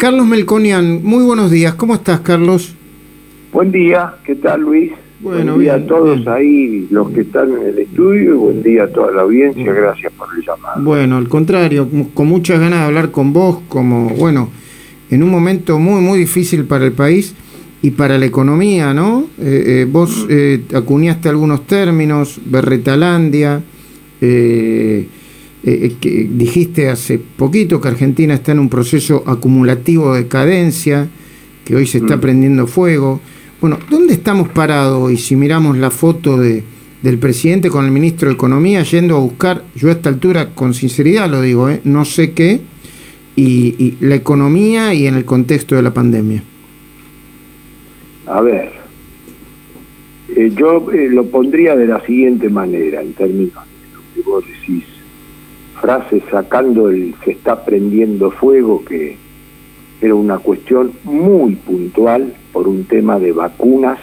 Carlos Melconian, muy buenos días. ¿Cómo estás, Carlos? Buen día, ¿qué tal, Luis? Bueno, buen día bien, a todos bien. ahí, los que están en el estudio, y buen día a toda la audiencia, gracias por el llamado. Bueno, al contrario, con muchas ganas de hablar con vos, como, bueno, en un momento muy, muy difícil para el país y para la economía, ¿no? Eh, eh, vos eh, acuñaste algunos términos, Berretalandia, eh, eh, que dijiste hace poquito que Argentina está en un proceso acumulativo de decadencia, que hoy se está Mm. prendiendo fuego. Bueno, ¿dónde estamos parados hoy si miramos la foto de, del presidente con el ministro de Economía yendo a buscar, yo a esta altura con sinceridad lo digo, ¿eh? no sé qué, y, y la economía y en el contexto de la pandemia? A ver, eh, yo eh, lo pondría de la siguiente manera, en términos de lo que vos decís, frase sacando el se está prendiendo fuego, que era una cuestión muy puntual por un tema de vacunas.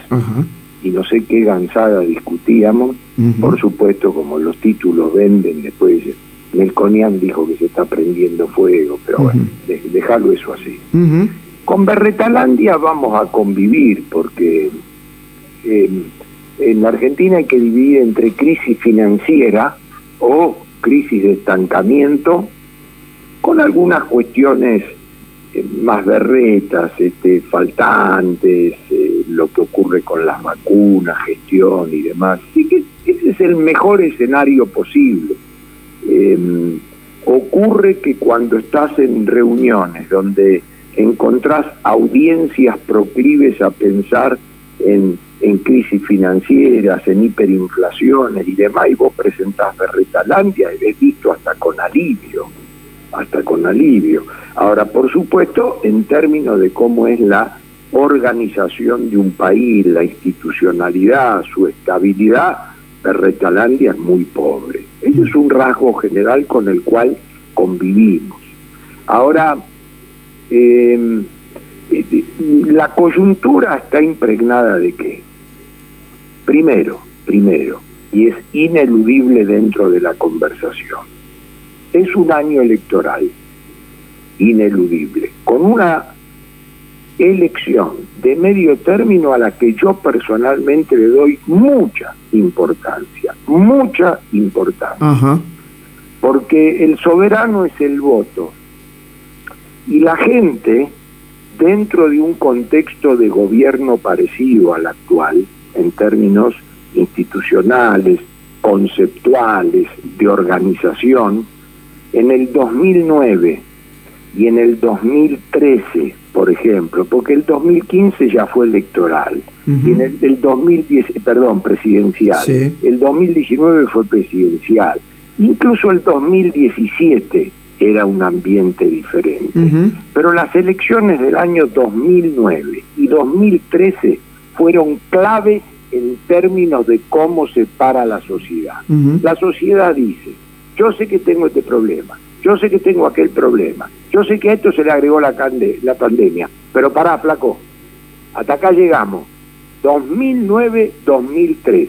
Y no sé qué gansada discutíamos. Por supuesto, como los títulos venden, después Melconian dijo que se está prendiendo fuego, pero bueno, de- dejarlo eso así. Con Berretalandia vamos a convivir, porque eh, en la Argentina hay que dividir entre crisis financiera o crisis de estancamiento, con algunas cuestiones eh, más berretas, este, faltantes, eh, lo que ocurre con las vacunas, gestión y demás. Así que ese es el mejor escenario posible. Eh, ocurre que cuando estás en reuniones donde encontrás audiencias proclives a pensar en, en crisis financieras, en hiperinflaciones y demás, y vos presentás Berretalandia y ves visto hasta con alivio, hasta con alivio. Ahora, por supuesto, en términos de cómo es la organización de un país, la institucionalidad, su estabilidad, Berretalandia es muy pobre. Ese es un rasgo general con el cual convivimos. Ahora, eh, eh, la coyuntura está impregnada de qué? Primero, primero, y es ineludible dentro de la conversación, es un año electoral, ineludible, con una elección de medio término a la que yo personalmente le doy mucha importancia, mucha importancia. Porque el soberano es el voto. Y la gente dentro de un contexto de gobierno parecido al actual en términos institucionales, conceptuales, de organización, en el 2009 y en el 2013, por ejemplo, porque el 2015 ya fue electoral, y en el, el 2010, perdón, presidencial, Sí. el 2019 fue presidencial, incluso el 2017 era un ambiente diferente. Pero las elecciones del año 2009 y 2013 fueron claves en términos de cómo se para la sociedad. La sociedad dice, yo sé que tengo este problema, yo sé que tengo aquel problema, yo sé que a esto se le agregó la, la pandemia, pero pará, flaco, hasta acá llegamos, 2009-2013.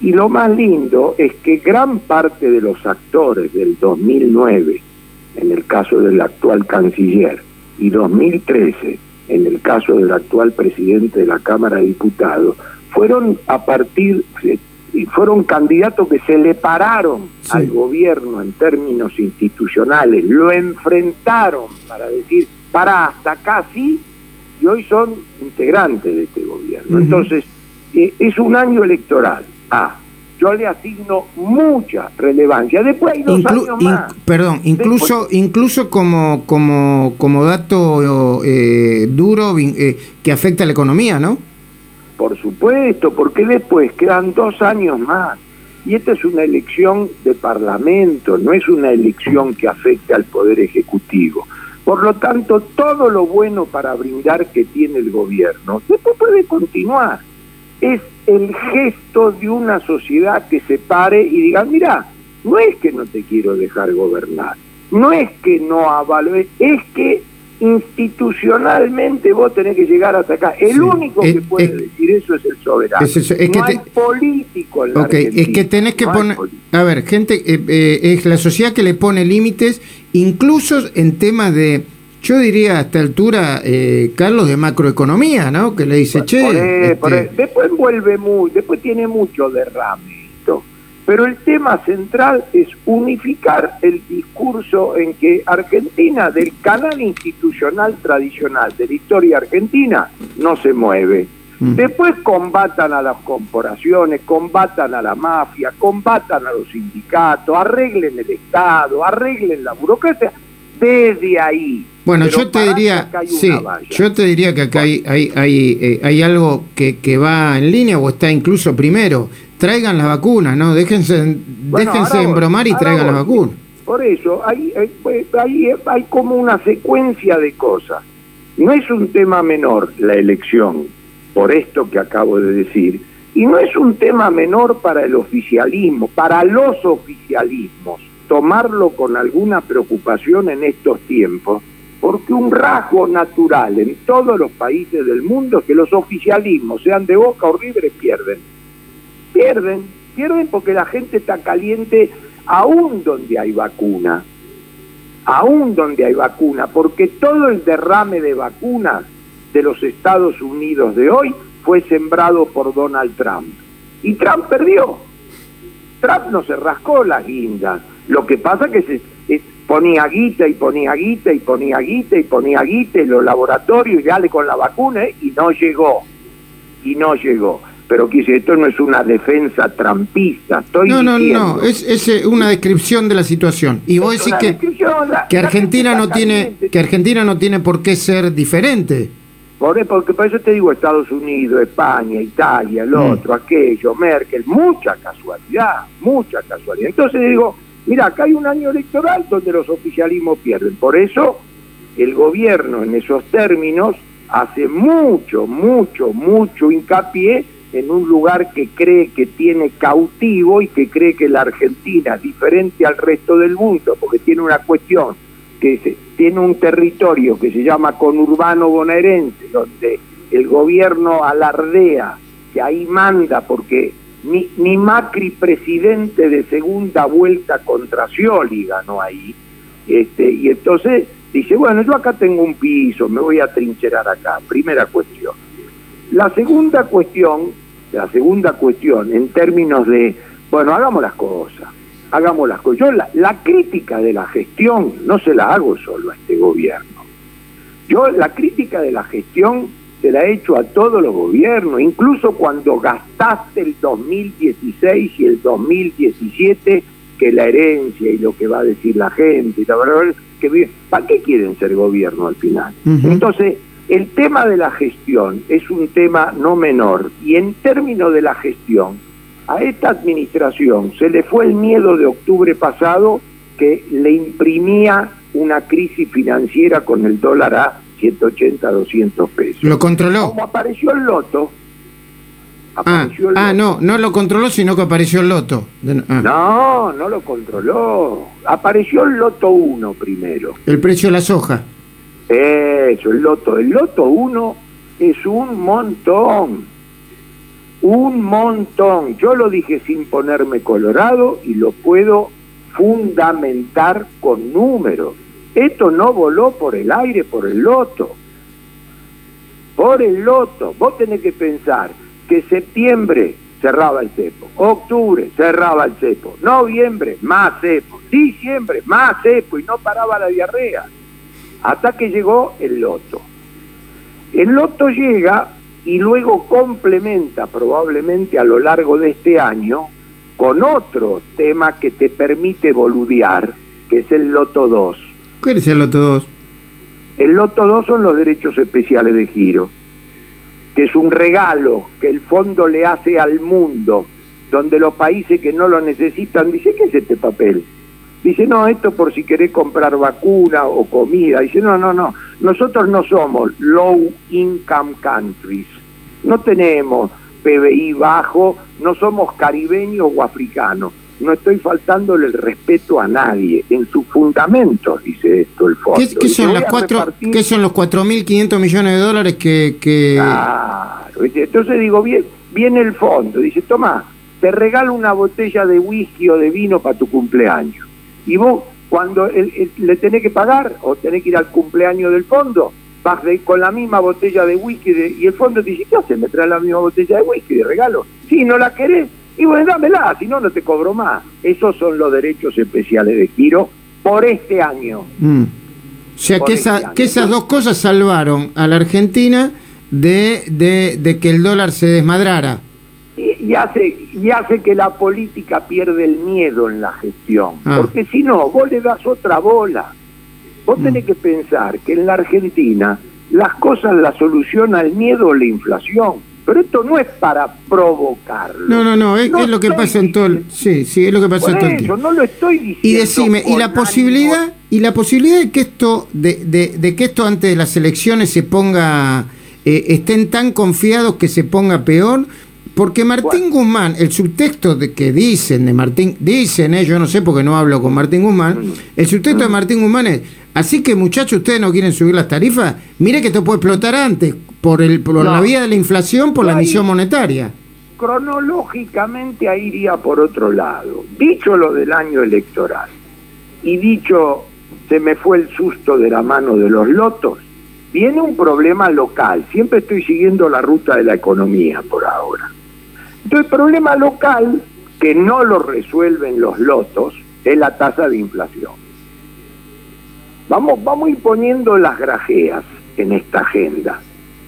Y lo más lindo es que gran parte de los actores del 2009, en el caso del actual canciller, y 2013, en el caso del actual presidente de la Cámara de Diputados, fueron a partir, eh, fueron candidatos que se le pararon Sí. al gobierno en términos institucionales, lo enfrentaron para decir, para hasta acá sí, y hoy son integrantes de este gobierno. Entonces, eh, es un año electoral. Ah, yo le asigno mucha relevancia. Después hay dos Inclu- años más. perdón, incluso, incluso como, como, como dato eh, duro eh, que afecta a la economía, ¿no? Por supuesto, porque después quedan dos años más. Y esta es una elección de parlamento, no es una elección que afecte al Poder Ejecutivo. Por lo tanto, todo lo bueno para brindar que tiene el gobierno, después puede continuar. Es el gesto de una sociedad que se pare y diga, mira, no es que no te quiero dejar gobernar, no es que no avalo, es que institucionalmente vos tenés que llegar hasta acá. El Sí. único que puede decir eso es el soberano. Es eso, es que no hay te- político en la Ok, es que tenés que no poner... A ver, gente, eh, eh, es la sociedad que le pone límites, incluso en temas de yo diría a esta altura, eh, Carlos, de macroeconomía, ¿no? Que le dice, che... Este después vuelve muy, después tiene mucho derrame esto. Pero el tema central es unificar el discurso en que Argentina, del canal institucional tradicional de la historia argentina, no se mueve. Mm. Después combatan a las corporaciones, combatan a la mafia, combatan a los sindicatos, arreglen el Estado, arreglen la burocracia, desde ahí. Bueno, yo te diría, sí, yo te diría que acá hay, hay, hay, eh, hay algo que, que, va en línea o está incluso primero. Traigan las vacunas, ¿no? Déjense, déjense embromar y traigan las vacunas. Por eso, hay, hay, hay como una secuencia de cosas. No es un tema menor la elección, por esto que acabo de decir, y no es un tema menor para el oficialismo, para los oficialismos tomarlo con alguna preocupación en estos tiempos, porque un rasgo natural en todos los países del mundo es que los oficialismos, sean de Boca o River, pierden. Pierden, pierden porque la gente está caliente aún donde hay vacuna, aún donde hay vacuna, porque todo el derrame de vacunas de los Estados Unidos de hoy fue sembrado por Donald Trump. Y Trump perdió. Trump no se rascó las guindas lo que pasa que se eh, ponía guita y ponía guita y ponía guita y ponía guita en los laboratorios y dale con la vacuna eh, y no llegó. Y no llegó. Pero quise, esto no es una defensa trampista. Estoy no, no, no, es, es eh, una descripción de la situación. Y vos decís que, que Argentina no tiene que Argentina no tiene por qué ser diferente. Por, porque por eso te digo Estados Unidos, España, Italia, el mm. otro, aquello, Merkel, mucha casualidad, mucha casualidad. Entonces digo, Mira, acá hay un año electoral donde los oficialismos pierden. Por eso el gobierno en esos términos hace mucho, mucho, mucho hincapié en un lugar que cree que tiene cautivo y que cree que la Argentina, diferente al resto del mundo, porque tiene una cuestión, que tiene un territorio que se llama conurbano bonaerense, donde el gobierno alardea que ahí manda porque ni, ni Macri presidente de segunda vuelta contra Scioli ganó ahí. Este, y entonces dice, bueno, yo acá tengo un piso, me voy a trincherar acá. Primera cuestión. La segunda cuestión, la segunda cuestión en términos de, bueno, hagamos las cosas, hagamos las cosas. Yo la, la crítica de la gestión no se la hago solo a este gobierno. Yo la crítica de la gestión se la he hecho a todos los gobiernos, incluso cuando gastaste el 2016 y el 2017, que la herencia y lo que va a decir la gente, y la verdad, que, ¿para qué quieren ser gobierno al final? Entonces, el tema de la gestión es un tema no menor, y en términos de la gestión, a esta administración se le fue el miedo de octubre pasado que le imprimía una crisis financiera con el dólar a 180, 200 pesos. ¿Lo controló? Como apareció el loto. ah, ah no, no lo controló, sino que apareció el loto. Ah. No, no lo controló. Apareció el loto 1 primero. El precio de la soja. Eso, el loto. El loto 1 es un montón. Un montón. Yo lo dije sin ponerme colorado y lo puedo fundamentar con números. Esto no voló por el aire, por el loto. Por el loto. Vos tenés que pensar que septiembre cerraba el cepo, octubre cerraba el cepo, noviembre más cepo, diciembre más cepo y no paraba la diarrea. Hasta que llegó el loto. El loto llega y luego complementa probablemente a lo largo de este año con otro tema que te permite boludear, que es el loto 2 ¿Qué es el Loto 2? El Loto 2 son los derechos especiales de giro, que es un regalo que el fondo le hace al mundo, donde los países que no lo necesitan dicen, ¿qué es este papel? Dice, no, esto por si querés comprar vacuna o comida. Dice, no, no, no, nosotros no somos low income countries, no tenemos PBI bajo, no somos caribeños o africanos no estoy faltándole el respeto a nadie. En sus fundamentos dice esto el fondo. ¿Qué, son, las cuatro, ¿qué son los 4.500 millones de dólares que...? Claro, entonces digo, bien, viene el fondo, dice, toma, te regalo una botella de whisky o de vino para tu cumpleaños. Y vos Cuando le tenés que pagar o tenés que ir al cumpleaños del fondo, vas con la misma botella de whisky y el fondo te dice, ¿qué haces? ¿Me traes la misma botella de whisky de regalo? Si no la querés, y bueno, dámela, si no, no te cobro más. Esos son los derechos especiales de giro por este año. Mm. O sea, que, esa, este que esas dos cosas salvaron a la Argentina de, de, que el dólar se desmadrara. Y, hace, y hace que la política pierde el miedo en la gestión. Ah. Porque si no, vos le das otra bola. Vos tenés mm. que pensar que en la Argentina las cosas las soluciona el miedo o la inflación pero esto no es para provocarlo. No, no, no, es, lo que pasa en todo el, sí, sí, es lo que pasa en todo el tiempo. no lo estoy diciendo. Y decime, y la posibilidad y la posibilidad de que esto de, de, de que esto antes de las elecciones se ponga eh, estén tan confiados que se ponga peor, porque Martín Guzmán, el subtexto de que dicen de Martín, dicen, eh, yo no sé porque no hablo con Martín Guzmán, mm. el subtexto de mm. Martín Guzmán es, así que muchachos, ustedes no quieren subir las tarifas, mire que esto puede explotar antes, por, el, por la vía de la inflación, por la emisión monetaria. Cronológicamente ahí iría por otro lado. Dicho lo del año electoral y dicho se me fue el susto de la mano de los lotos, viene un problema local. Siempre estoy siguiendo la ruta de la economía por ahora. Entonces, el problema local que no lo resuelven los lotos es la tasa de inflación. Vamos, vamos a ir poniendo las grajeas en esta agenda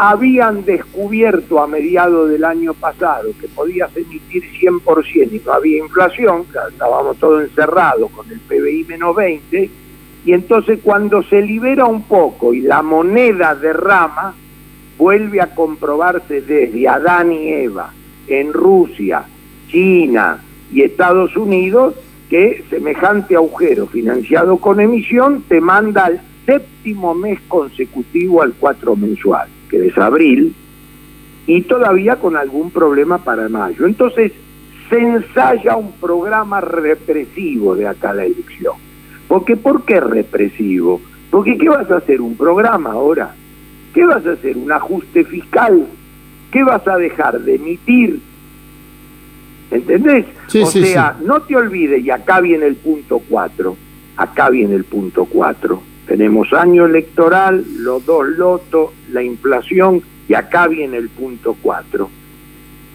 habían descubierto a mediados del año pasado que podías emitir 100% y no había inflación, estábamos todos encerrados con el PBI menos 20, y entonces cuando se libera un poco y la moneda derrama, vuelve a comprobarse desde Adán y Eva en Rusia, China y Estados Unidos que semejante agujero financiado con emisión te manda al séptimo mes consecutivo al cuatro mensual que es abril, y todavía con algún problema para mayo. Entonces, se ensaya un programa represivo de acá la elección. Porque, ¿Por qué represivo? Porque ¿qué vas a hacer? ¿Un programa ahora? ¿Qué vas a hacer? ¿Un ajuste fiscal? ¿Qué vas a dejar de emitir? ¿Entendés? o sea, no te olvides, y acá viene el punto 4, acá viene el punto 4, tenemos año electoral, los dos lotos, la inflación y acá viene el punto 4.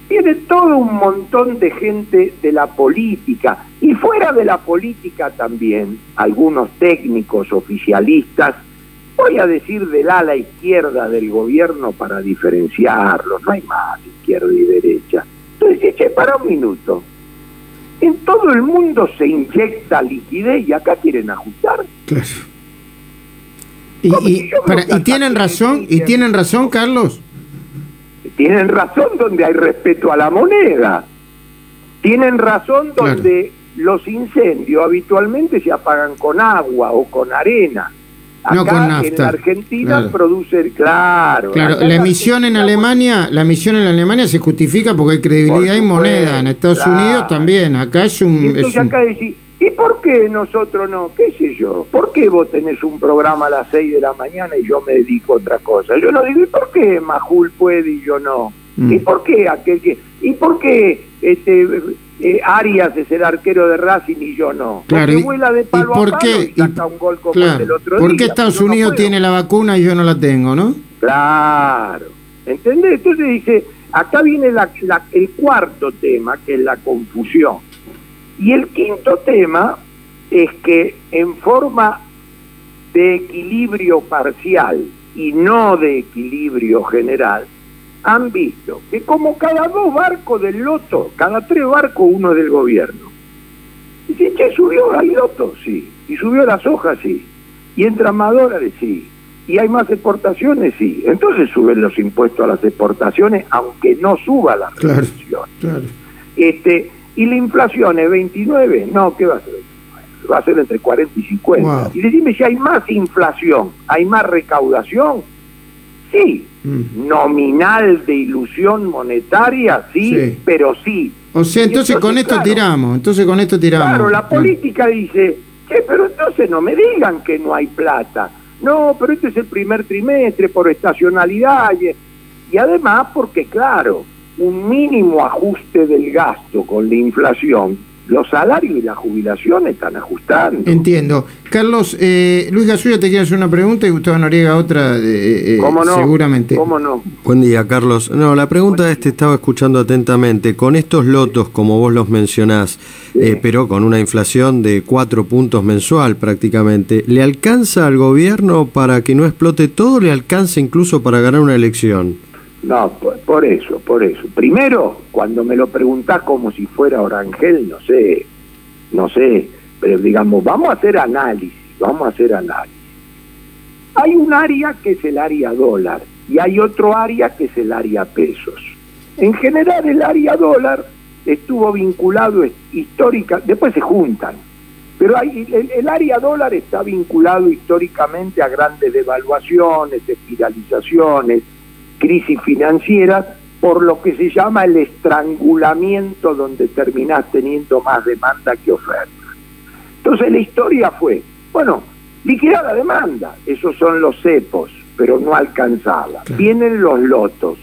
Viene todo un montón de gente de la política y fuera de la política también, algunos técnicos, oficialistas, voy a decir del ala izquierda del gobierno para diferenciarlo, no hay más izquierda y derecha. Entonces, che, para un minuto, en todo el mundo se inyecta liquidez y acá quieren ajustar. Claro. Y, tienen razón, y tienen razón, Carlos. Tienen razón donde hay respeto a la moneda. Tienen razón donde los incendios habitualmente se apagan con agua o con arena. Acá no con nafta. en la Argentina produce, claro. Claro, la emisión en Alemania, la emisión en Alemania se justifica porque hay credibilidad y moneda. En Estados Unidos también. Acá es un. es acá ¿Y por qué nosotros no? ¿Qué sé yo? ¿Por qué vos tenés un programa a las 6 de la mañana y yo me dedico a otra cosa? Yo no digo, ¿y por qué Majul puede y yo no? Mm. ¿Y por qué aquel que.? ¿Y por qué este, eh, Arias es el arquero de Racing y yo no? Claro, Porque vuela de palo por qué? y saca un gol como el otro ¿Por qué Estados Unidos tiene la vacuna y yo no la tengo, no? Claro. ¿Entendés? Entonces dice, acá viene el cuarto tema, que es la confusión y el quinto tema es que en forma de equilibrio parcial y no de equilibrio general, han visto que como cada dos barcos del loto, cada tres barcos uno es del gobierno. Si che, subió el loto, sí. Y subió las hojas, sí. Y entran más dólares, sí. Y hay más exportaciones, sí. Entonces suben los impuestos a las exportaciones, aunque no suba la claro. Este, ¿Y la inflación es 29? No, ¿qué va a ser? va a ser entre 40 y 50. Y decime si hay más inflación, hay más recaudación. Sí, mm. nominal de ilusión monetaria, sí, pero sí. O sea, entonces, con esto tiramos, entonces con esto tiramos. Claro, la política dice, che, pero entonces no me digan que no hay plata. No, pero este es el primer trimestre por estacionalidad y además porque, claro, un mínimo ajuste del gasto con la inflación, los salarios y la jubilación están ajustando. Entiendo. Carlos, eh, Luis Gasulla te quiere hacer una pregunta y Gustavo Noriega otra, eh, eh ¿Cómo no? seguramente. ¿Cómo no? Buen día, Carlos. No, la pregunta es, te estaba escuchando atentamente, con estos lotos, como vos los mencionás, eh, pero con una inflación de cuatro puntos mensual prácticamente, ¿le alcanza al gobierno para que no explote todo? ¿Le alcanza incluso para ganar una elección? No, por, eso, por eso. Primero, cuando me lo preguntás como si fuera Orangel, no sé, no sé, pero digamos, vamos a hacer análisis, vamos a hacer análisis. Hay un área que es el área dólar y hay otro área que es el área pesos. En general el área dólar estuvo vinculado histórica, después se juntan, pero hay, el, el, área dólar está vinculado históricamente a grandes devaluaciones, espiralizaciones, crisis financieras por lo que se llama el estrangulamiento donde terminás teniendo más demanda que oferta. Entonces la historia fue, bueno, liquidar la demanda, esos son los cepos, pero no alcanzaba. Vienen los lotos.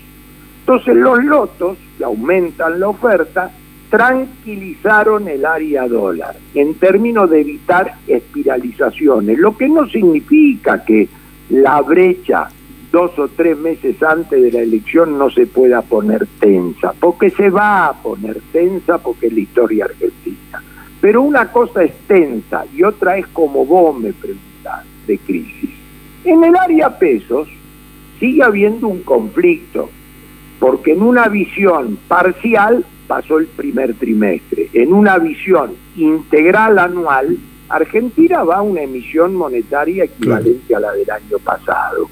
Entonces los lotos, que aumentan la oferta, tranquilizaron el área dólar en términos de evitar espiralizaciones, lo que no significa que la brecha dos o tres meses antes de la elección no se pueda poner tensa, porque se va a poner tensa porque es la historia argentina. Pero una cosa es tensa y otra es como vos me preguntás, de crisis. En el área pesos sigue habiendo un conflicto, porque en una visión parcial pasó el primer trimestre, en una visión integral anual, Argentina va a una emisión monetaria equivalente a la del año pasado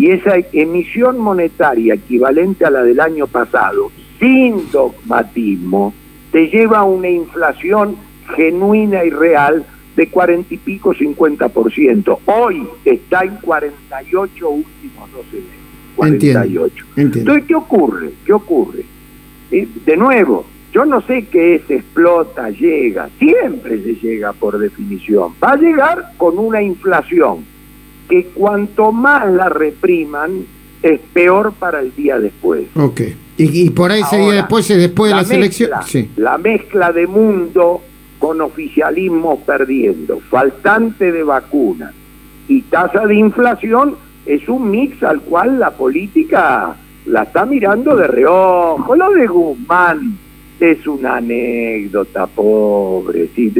y esa emisión monetaria equivalente a la del año pasado, sin dogmatismo, te lleva a una inflación genuina y real de cuarenta y pico, 50%. Hoy está en 48 últimos 12 meses. 48. Entonces, ¿qué ocurre? ¿Qué ocurre? Eh, de nuevo, yo no sé qué es explota, llega, siempre se llega por definición. Va a llegar con una inflación que cuanto más la repriman, es peor para el día después. Ok. Y, por ahí sería después, después de la, selección. Sí. La mezcla de mundo con oficialismo perdiendo, faltante de vacunas y tasa de inflación es un mix al cual la política la está mirando de reojo. Lo de Guzmán es una anécdota, pobre. ¿sí?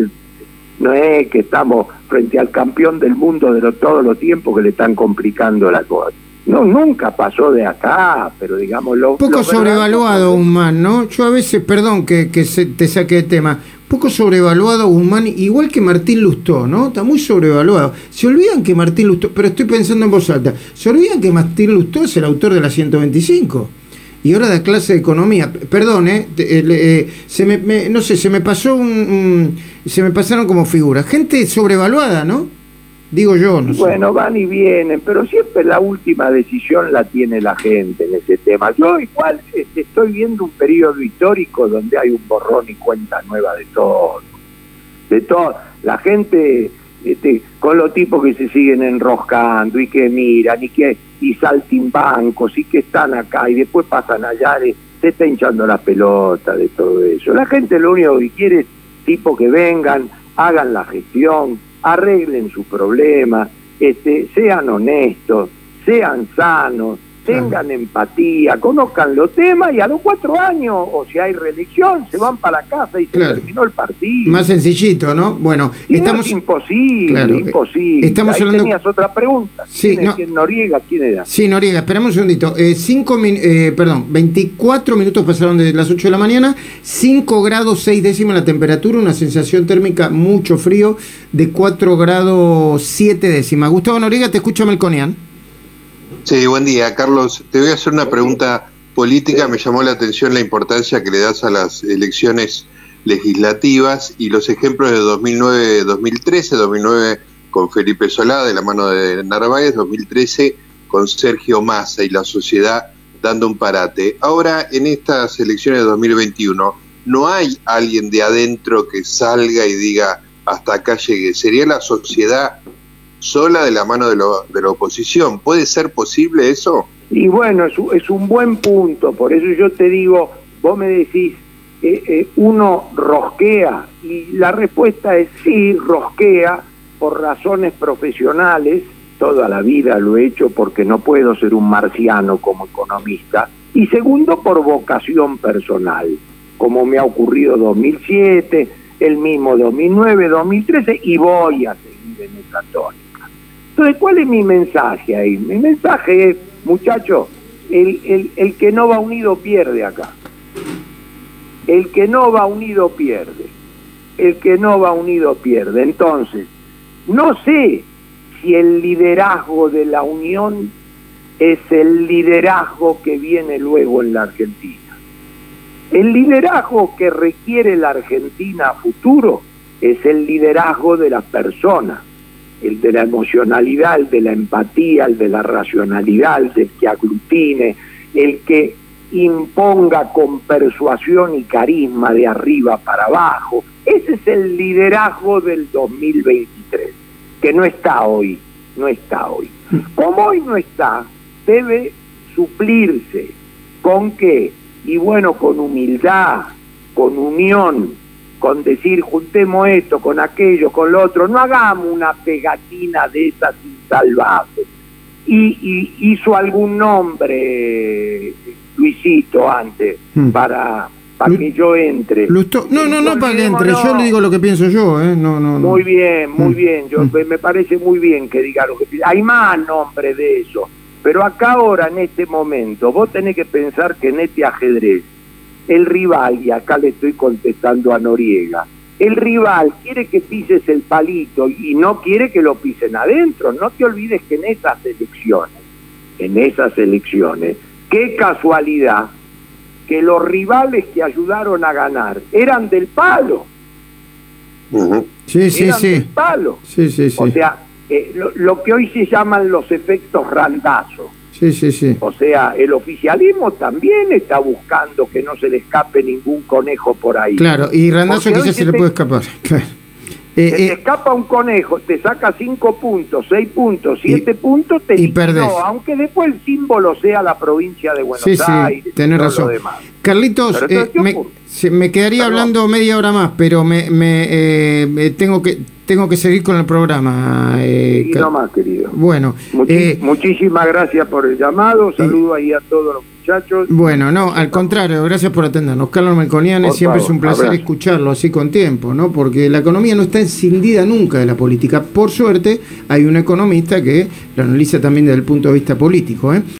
No es que estamos frente al campeón del mundo de todos los tiempos que le están complicando la cosa. No, nunca pasó de acá, pero digámoslo. Poco sobrevaluado Guzmán, ¿no? Yo a veces, perdón que, que se, te saque de tema, poco sobrevaluado Guzmán, igual que Martín Lustó, ¿no? Está muy sobrevaluado. Se olvidan que Martín Lustó, pero estoy pensando en voz alta, se olvidan que Martín Lustó es el autor de la 125 y ahora da clase de economía. Perdón, ¿eh? eh se me, no sé, se me pasó un, se me pasaron como figuras. Gente sobrevaluada, ¿no? Digo yo, no Bueno, van y vienen, pero siempre la última decisión la tiene la gente en ese tema. Yo igual este, estoy viendo un periodo histórico donde hay un borrón y cuenta nueva de todo. De todo. La gente este, con los tipos que se siguen enroscando y que miran y que y saltimbancos y que están acá y después pasan allá, se está hinchando la pelota de todo eso. La gente lo único que quiere es tipo que vengan, hagan la gestión, arreglen su problema, este, sean honestos, sean sanos, tengan empatía, conozcan los temas y a los cuatro años, o si hay reelección, se van para casa y se terminó el partido. Más sencillito, ¿no? Bueno, estamos... es imposible, imposible. Estamos Ahí hablando... tenías otra pregunta. Sí, Noriega, ¿quién era? Sí, Noriega, esperamos un segundito. Eh, cinco eh, perdón, 24 minutos pasaron de las 8 de la mañana, 5 grados 6 décimas la temperatura, una sensación térmica mucho frío de 4 grados 7 décimas. Gustavo Noriega, te escucha Melconian. Sí, buen día, Carlos. Te voy a hacer una pregunta política. Me llamó la atención la importancia que le das a las elecciones legislativas y los ejemplos de 2009, 2013, 2009 con Felipe Solá de la mano de Narváez, 2013 con Sergio Massa y la sociedad dando un parate. Ahora, en estas elecciones de 2021, no hay alguien de adentro que salga y diga hasta acá llegué. Sería la sociedad sola de la mano de, de la oposición. ¿Puede ser posible eso? Y bueno, es, es, un buen punto. Por eso yo te digo, vos me decís, eh, eh, uno rosquea. Y la respuesta es sí, rosquea por razones profesionales toda la vida lo he hecho porque no puedo ser un marciano como economista, y segundo por vocación personal, como me ha ocurrido 2007, el mismo 2009, 2013, y voy a seguir en esa tónica. Entonces, ¿cuál es mi mensaje ahí? Mi mensaje es, muchachos, el, el, el que no va unido pierde acá. El que no va unido pierde. El que no va unido pierde. Entonces, no sé si el liderazgo de la Unión es el liderazgo que viene luego en la Argentina. El liderazgo que requiere la Argentina a futuro es el liderazgo de la persona, el de la emocionalidad, el de la empatía, el de la racionalidad, el del que aglutine, el que imponga con persuasión y carisma de arriba para abajo. Ese es el liderazgo del 2023 que no está hoy, no está hoy. Como hoy no está, debe suplirse con qué? Y bueno, con humildad, con unión, con decir juntemos esto, con aquello, con lo otro, no hagamos una pegatina de esas insalvables. Y, y hizo algún nombre, Luisito, antes, hmm. para para que yo entre. no, no, no para que entre, yo le digo lo que pienso yo, ¿eh? No, no, Muy bien, muy mm. bien, yo, mm. me parece muy bien que diga lo que pienso. Hay más nombre de eso, pero acá ahora, en este momento, vos tenés que pensar que en este ajedrez, el rival, y acá le estoy contestando a Noriega, el rival quiere que pises el palito y no quiere que lo pisen adentro. No te olvides que en esas elecciones, en esas elecciones, qué casualidad que los rivales que ayudaron a ganar eran del palo. Sí, sí, eran sí. Del palo. Sí, sí, sí. O sea, eh, lo, que hoy se llaman los efectos randazo. Sí, sí, sí. O sea, el oficialismo también está buscando que no se le escape ningún conejo por ahí. Claro, y randazo quizás se, le puede escapar. Claro. Eh, te eh, escapa un conejo, te saca cinco puntos, seis puntos, siete puntos, te y perdés. aunque después el símbolo sea la provincia de Buenos sí, Aires. Sí, tenés razón. Carlitos, eh, me, quedaría hablando media hora más, pero me, me tengo que tengo que seguir con el programa. y no más, querido. Bueno, muchísimas gracias por el llamado. Saludo ahí a todos los bueno, no, al contrario, gracias por atendernos. Carlos Melconianes, siempre es un placer escucharlo así con tiempo, ¿no? Porque la economía no está encendida nunca de la política. Por suerte, hay un economista que lo analiza también desde el punto de vista político, ¿eh?